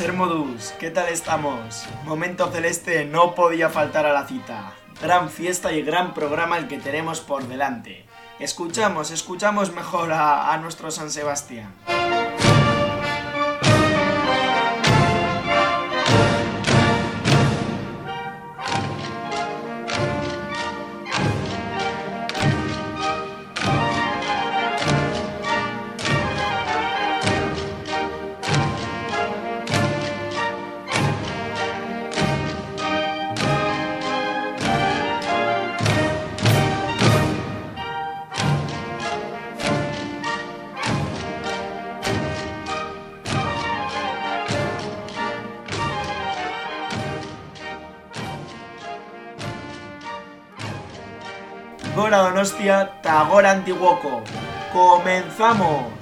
Hermodus, ¿qué tal estamos? Momento celeste no podía faltar a la cita. Gran fiesta y gran programa el que tenemos por delante. Escuchamos, escuchamos mejor a, a nuestro San Sebastián. Gora Donostia, Tagora Antiguoco. ¡Comenzamos!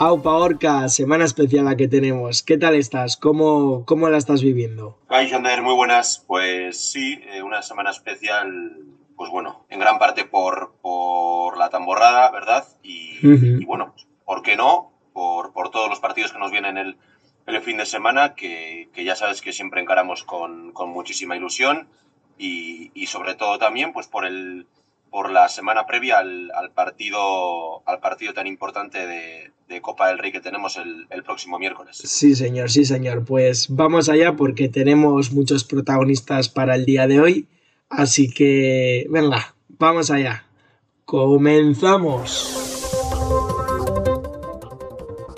Aupa Orca, semana especial la que tenemos. ¿Qué tal estás? ¿Cómo, cómo la estás viviendo? Ay, Jander, muy buenas. Pues sí, eh, una semana especial, pues bueno, en gran parte por, por la tamborrada, ¿verdad? Y, y bueno, ¿por qué no? Por, por, todos los partidos que nos vienen el, el fin de semana, que, que, ya sabes que siempre encaramos con, con muchísima ilusión y, y sobre todo también pues por el por la semana previa al, al, partido, al partido tan importante de, de Copa del Rey que tenemos el, el, próximo miércoles. Sí, señor, sí, señor. Pues vamos allá porque tenemos muchos protagonistas para el día de hoy. Así que, venga, vamos allá. Comenzamos.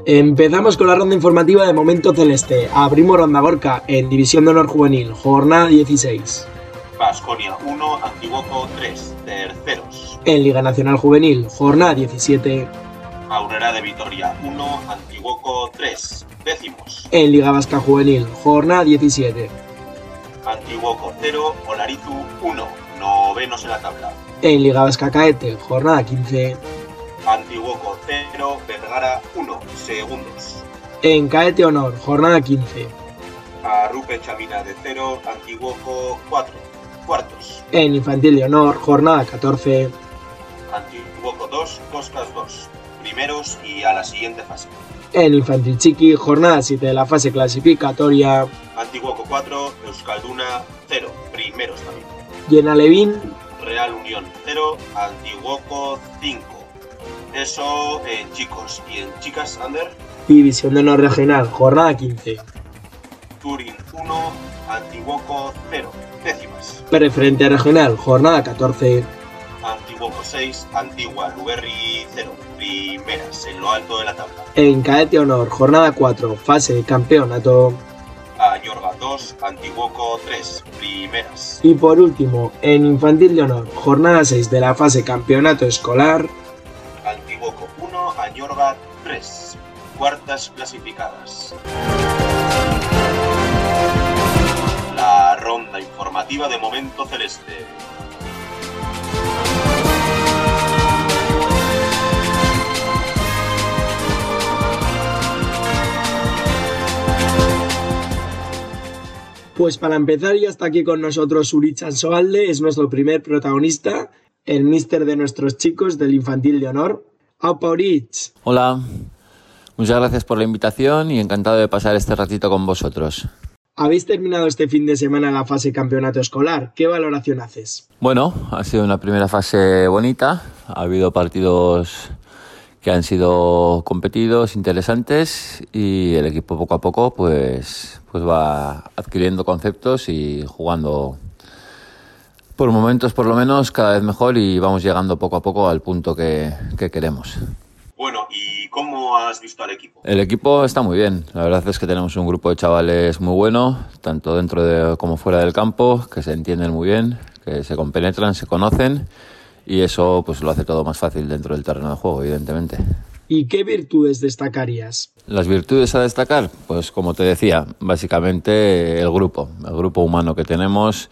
Empezamos con la ronda informativa de Momento Celeste. Abrimos Ronda Gorka en División de Honor Juvenil, jornada 16. Basconia 1, Antiguoco 3, terceros. En Liga Nacional Juvenil, jornada 17. Aurora de Vitoria 1, Antiguoco 3, décimos. En Liga Vasca Juvenil, jornada 17. Antiguoco 0, Olarizu 1, novenos en la tabla. En Liga Vasca Caete, jornada 15. Antiguoco 0, Vergara 1, segundos. En Caete Honor, jornada 15. Arrupe Chavina de 0, Antiguoco 4, cuartos. En Infantil de Honor, jornada 14. Antiguoco 2, Coscas 2, primeros y a la siguiente fase. En Infantil Chiqui, jornada 7 de la fase clasificatoria. Antiguoco 4, Euskalduna 0, primeros también. Y en Alevín, Real Unión 0, Antiguoco 5. Eso en chicos y en chicas, Ander. División de Honor Regional, jornada 15. Turín 1, Antiguoco 0, décimas. Preferente regional, jornada 14. Antiguoco 6, Antigua Luberri 0, primeras en lo alto de la tabla. En Caete Honor, jornada 4, fase de campeonato. Añorga 2, Antiguoco 3, primeras. Y por último, en Infantil de Honor, jornada 6 de la fase campeonato escolar. Antiguoco 1, Añorga 3, cuartas clasificadas. De Momento Celeste. Pues para empezar ya está aquí con nosotros Urichan Soalde, es nuestro primer protagonista, el mister de nuestros chicos del Infantil de Honor. ¡Aupa Urich! Hola, muchas gracias por la invitación y encantado de pasar este ratito con vosotros. Habéis terminado este fin de semana la fase campeonato escolar. ¿Qué valoración haces? Bueno, ha sido una primera fase bonita. Ha habido partidos que han sido competidos, interesantes y el equipo poco a poco pues, pues va adquiriendo conceptos y jugando por momentos por lo menos cada vez mejor y vamos llegando poco a poco al punto que, que queremos. Bueno, ¿y cómo has visto al equipo? El equipo está muy bien. La verdad es que tenemos un grupo de chavales muy bueno, tanto dentro de, como fuera del campo, que se entienden muy bien, que se compenetran, se conocen y eso pues lo hace todo más fácil dentro del terreno de juego, evidentemente. ¿Y qué virtudes destacarías? Las virtudes a destacar, pues como te decía, básicamente el grupo, el grupo humano que tenemos,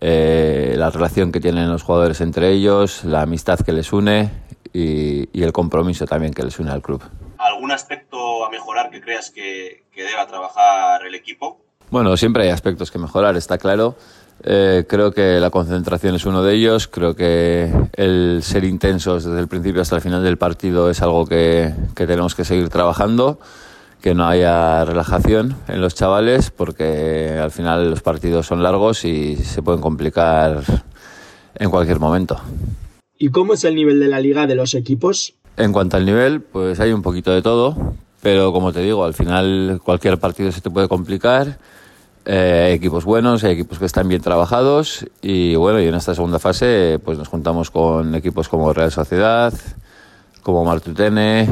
eh, la relación que tienen los jugadores entre ellos, la amistad que les une y, y, el compromiso también que les une al club. ¿Algún aspecto a mejorar que creas que, que deba trabajar el equipo? Bueno, siempre hay aspectos que mejorar, está claro. Eh, creo que la concentración es uno de ellos. Creo que el ser intensos desde el principio hasta el final del partido es algo que, que, tenemos que seguir trabajando. Que no haya relajación en los chavales, porque al final los partidos son largos y se pueden complicar en cualquier momento. ¿Y cómo es el nivel de la liga de los equipos? En cuanto al nivel, pues hay un poquito de todo, pero como te digo, al final cualquier partido se te puede complicar eh, equipos buenos, hay equipos que están bien trabajados y bueno, y en esta segunda fase pues nos juntamos con equipos como Real Sociedad, como Martutene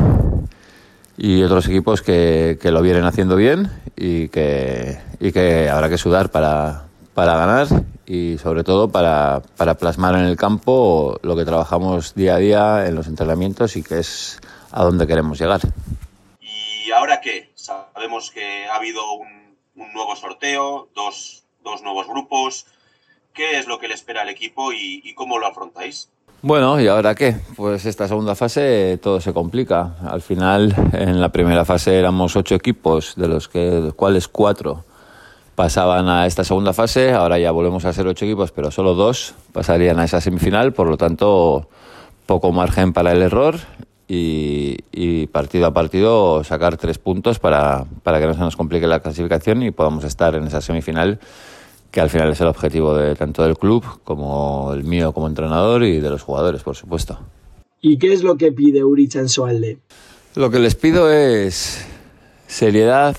y otros equipos que, que lo vienen haciendo bien y que, y que habrá que sudar para, para ganar y sobre todo para, para plasmar en el campo lo que trabajamos día a día en los entrenamientos y que es a donde queremos llegar. ¿Y ahora qué? Sabemos que ha habido un un nuevo sorteo, dos, dos, nuevos grupos. ¿Qué es lo que le espera al equipo y, y, cómo lo afrontáis? Bueno, ¿y ahora qué? Pues esta segunda fase todo se complica. Al final, en la primera fase éramos ocho equipos, de los, que, de los cuales cuatro pasaban a esta segunda fase. Ahora ya volvemos a ser ocho equipos, pero solo dos pasarían a esa semifinal. Por lo tanto, poco margen para el error y, y, partido a partido sacar tres puntos para, para, que no se nos complique la clasificación y podamos estar en esa semifinal que al final es el objetivo de tanto del club como el mío como entrenador y de los jugadores, por supuesto. ¿Y qué es lo que pide Uric Ansoalde? Lo que les pido es seriedad,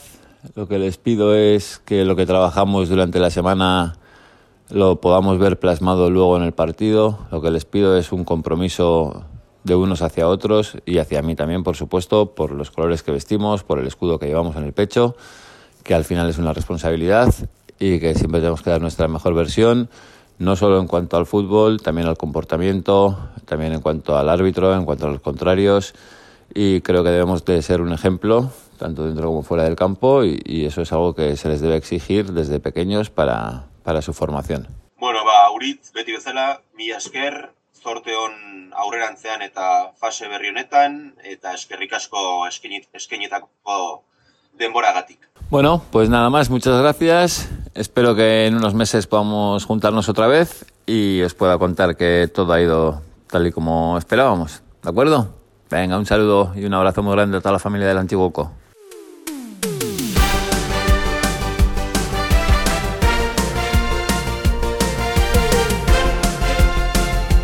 lo que les pido es que lo que trabajamos durante la semana lo podamos ver plasmado luego en el partido, lo que les pido es un compromiso de unos hacia otros y hacia mí también, por supuesto, por los colores que vestimos, por el escudo que llevamos en el pecho, que al final es una responsabilidad y que siempre tenemos que dar nuestra mejor versión, no solo en cuanto al fútbol, también al comportamiento, también en cuanto al árbitro, en cuanto a los contrarios. Y creo que debemos de ser un ejemplo tanto dentro como fuera del campo y, y eso es algo que se les debe exigir desde pequeños para, para su formación. Bueno, ba, Uritz, beti bezala, mi esker, zorte hon aurrerantzean eta fase berri honetan eta eskerrik asko eskenitako denboragatik. Bueno, pues nada más, muchas gracias. Espero que en unos meses podamos juntarnos otra vez y os pueda contar que todo ha ido tal y como esperábamos. ¿De acuerdo? Venga, un saludo y un abrazo muy grande a toda la familia del Antiguoco.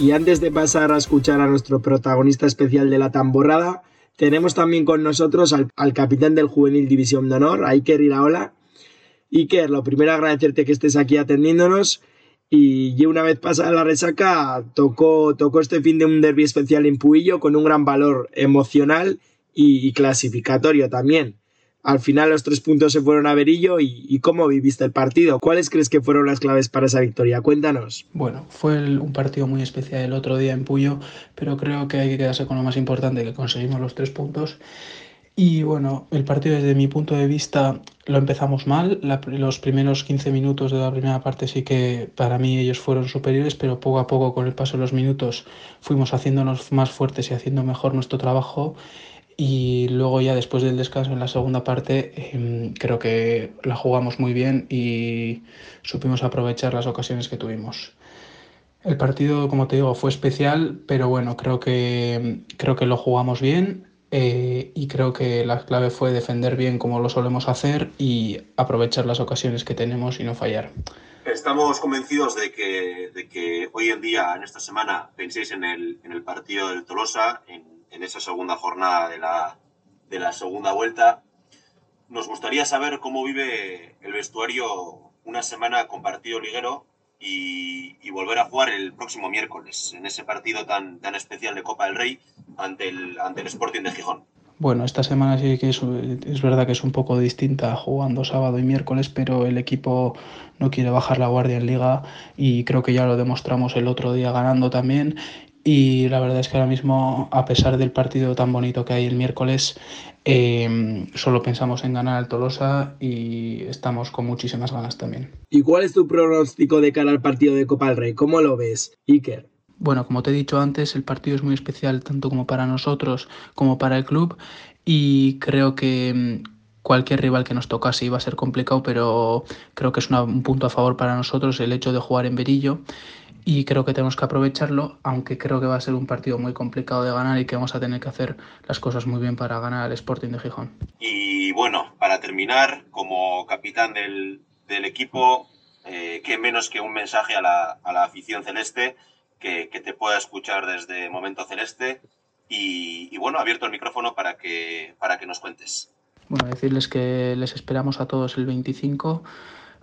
Y antes de pasar a escuchar a nuestro protagonista especial de la tamborrada, tenemos también con nosotros al, capitán del Juvenil División de Honor, Iker Iraola. Iker, lo primero agradecerte que estés aquí atendiéndonos y una vez pasada la resaca tocó, tocó este fin de un derby especial en Puillo con un gran valor emocional y clasificatorio también. Al final los tres puntos se fueron a Berillo y, ¿cómo viviste el partido? ¿Cuáles crees que fueron las claves para esa victoria? Cuéntanos. Bueno, fue un partido muy especial el otro día en Puyo, pero creo que hay que quedarse con lo más importante, que conseguimos los tres puntos. Y bueno, el partido desde mi punto de vista lo empezamos mal. los primeros 15 minutos de la primera parte sí que para mí ellos fueron superiores, pero poco a poco con el paso de los minutos fuimos haciéndonos más fuertes y haciendo mejor nuestro trabajo. Y luego ya después del descanso en la segunda parte em, creo que la jugamos muy bien y supimos aprovechar las ocasiones que tuvimos. El partido, como te digo, fue especial, pero bueno, creo que, creo que lo jugamos bien eh, y creo que la clave fue defender bien como lo solemos hacer y aprovechar las ocasiones que tenemos y no fallar. Estamos convencidos de que, de que hoy en día, en esta semana, penséis en el, en el partido del Tolosa, en, en, esa segunda jornada de la, de la segunda vuelta. Nos gustaría saber cómo vive el vestuario una semana con partido liguero y, volver a jugar el próximo miércoles en ese partido tan, tan especial de Copa del Rey ante el, ante el Sporting de Gijón. Bueno, esta semana sí que es, es, verdad que es un poco distinta jugando sábado y miércoles, pero el equipo no quiere bajar la guardia en liga y creo que ya lo demostramos el otro día ganando también y la verdad es que ahora mismo, a pesar del partido tan bonito que hay el miércoles, em, solo pensamos en ganar al Tolosa y estamos con muchísimas ganas también. ¿Y cuál es tu pronóstico de cara al partido de Copa del Rey? ¿Cómo lo ves, Iker? Bueno, como te he dicho antes, el partido es muy especial tanto como para nosotros como para el club y creo que em, cualquier rival que nos tocase iba a ser complicado, pero creo que es un punto a favor para nosotros el hecho de jugar en Berillo y creo que tenemos que aprovecharlo, aunque creo que va a ser un partido muy complicado de ganar y que vamos a tener que hacer las cosas muy bien para ganar al Sporting de Gijón. Y bueno, para terminar, como capitán del, del equipo, eh, qué menos que un mensaje a la, a la afición celeste que, que, te pueda escuchar desde Momento Celeste. Y, y, bueno, abierto el micrófono para que, para que nos cuentes. Bueno, decirles que les esperamos a todos el 25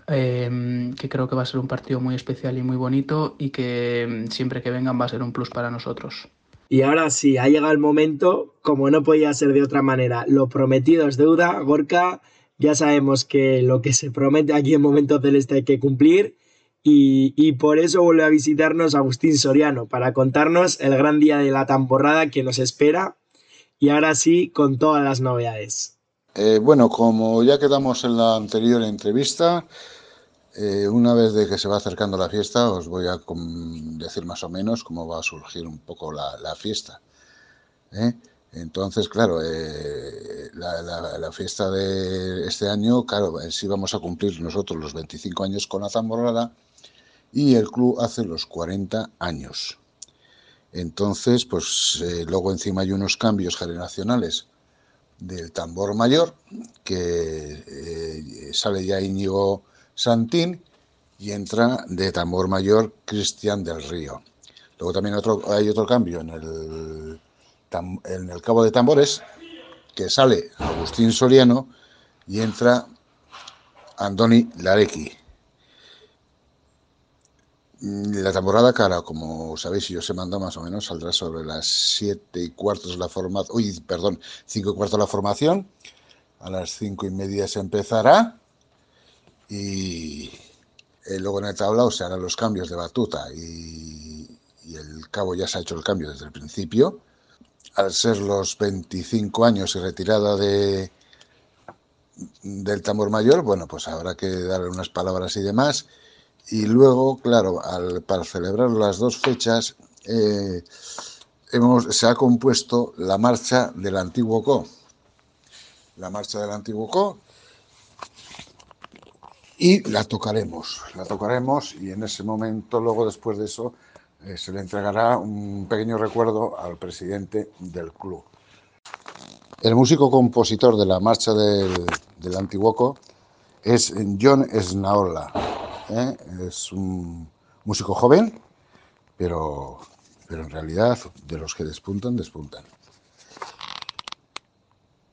Em, que creo que va a ser un partido muy especial y muy bonito y que em, siempre que vengan va a ser un plus para nosotros. Y ahora sí, ha llegado el momento, como no podía ser de otra manera, lo prometido es deuda, Gorka, ya sabemos que lo que se promete aquí en Momento Celeste hay que cumplir y, por eso vuelve a visitarnos Agustín Soriano para contarnos el gran día de la temporada que nos espera y ahora sí con todas las novedades. Eh, bueno, como ya quedamos en la anterior entrevista, eh, una vez de que se va acercando la fiesta, os voy a decir más o menos cómo va a surgir un poco la, fiesta. ¿eh? Entonces, claro, la, fiesta de este año, claro, sí vamos a cumplir nosotros los 25 años con la tamborrada y el club hace los 40 años. Entonces, pues luego encima hay unos cambios generacionales del tambor mayor, que sale ya Íñigo Santín y entra de tambor mayor Cristian del Río. Luego también otro, hay otro cambio en el, en el cabo de tambores, que sale Agustín Soriano y entra Andoni Larequi. La temporada cara, como sabéis, yo se manda más o menos, saldrá sobre las siete y cuartos la formación, uy, perdón, cinco y cuartos de la formación. A las cinco y media se empezará y eh, luego en el tablao se harán los cambios de batuta y, el cabo ya se ha hecho el cambio desde el principio. Al ser los 25 años y retirada de, del tambor mayor, bueno, pues habrá que darle unas palabras y demás. Y luego, claro, para celebrar las dos fechas, eh, hemos, se ha compuesto la marcha del antiguo CO. La marcha del antiguo CO, y la tocaremos, la tocaremos y en ese momento, luego después de eso, eh, se le entregará un pequeño recuerdo al presidente del club. El músico compositor de la marcha del, del Antiguoco es John Snaola. ¿Eh? Es un músico joven, pero, pero en realidad de los que despuntan, despuntan.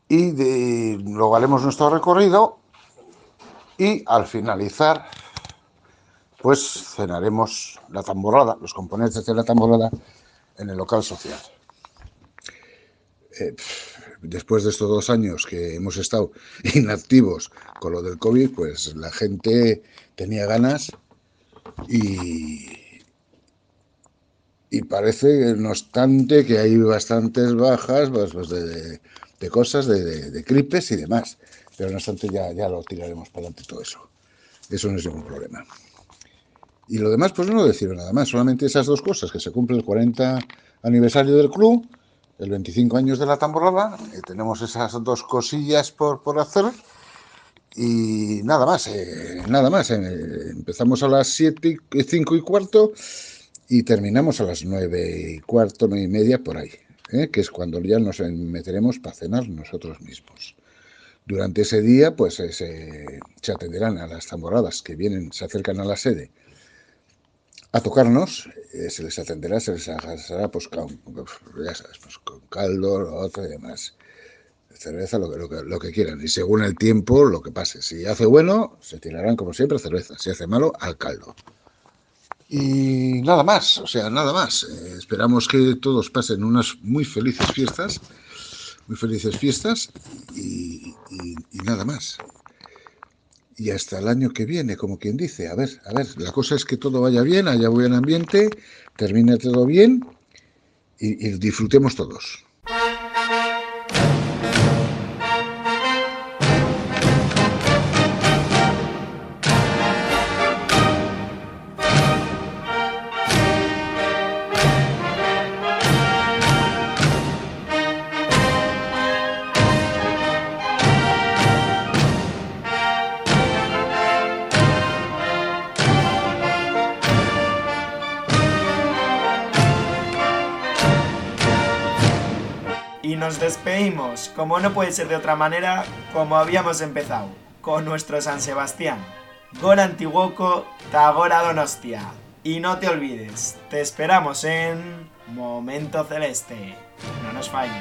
Y de, luego haremos nuestro recorrido y al finalizar, pues cenaremos la tamborrada, los componentes de la tamborrada en el local social. Eh, después de estos dos años que hemos estado inactivos con lo del COVID, pues la gente tenía ganas y, y parece, no obstante, que hay bastantes bajas pues, pues de, cosas, de, de, y demás. Pero no obstante ya, ya lo tiraremos para adelante todo eso. Eso no es ningún problema. Y lo demás, pues no decir nada más, solamente esas dos cosas, que se cumple el 40 aniversario del club, el 25 años de la tamborrada, y tenemos esas dos cosillas por, por hacer, y nada más, eh, nada más. Eh, empezamos a las 7, 5 y cuarto y terminamos a las 9 y cuarto, 9 y media por ahí, ¿eh? que es cuando ya nos meteremos para cenar nosotros mismos. Durante ese día, pues se, atenderán a las tamborradas que vienen, se acercan a la sede a tocarnos, se les atenderá, se les agasará pues, con, pues, con caldo, otro y demás cerveza, lo que, lo, que, lo que quieran. Y según el tiempo, lo que pase. Si hace bueno, se tirarán como siempre cerveza. Si hace malo, al caldo. Y nada más, o sea, nada más. Eh, esperamos que todos pasen unas muy felices fiestas, muy felices fiestas y, nada más. Y hasta el año que viene, como quien dice, a ver, a ver, la cosa es que todo vaya bien, haya buen ambiente, termine todo bien y, y disfrutemos todos. Despedimos, como no puede ser de otra manera, como habíamos empezado, con nuestro San Sebastián. Gora Antiguoco, Tagora Donostia. Y no te olvides, te esperamos en Momento Celeste. No nos falles.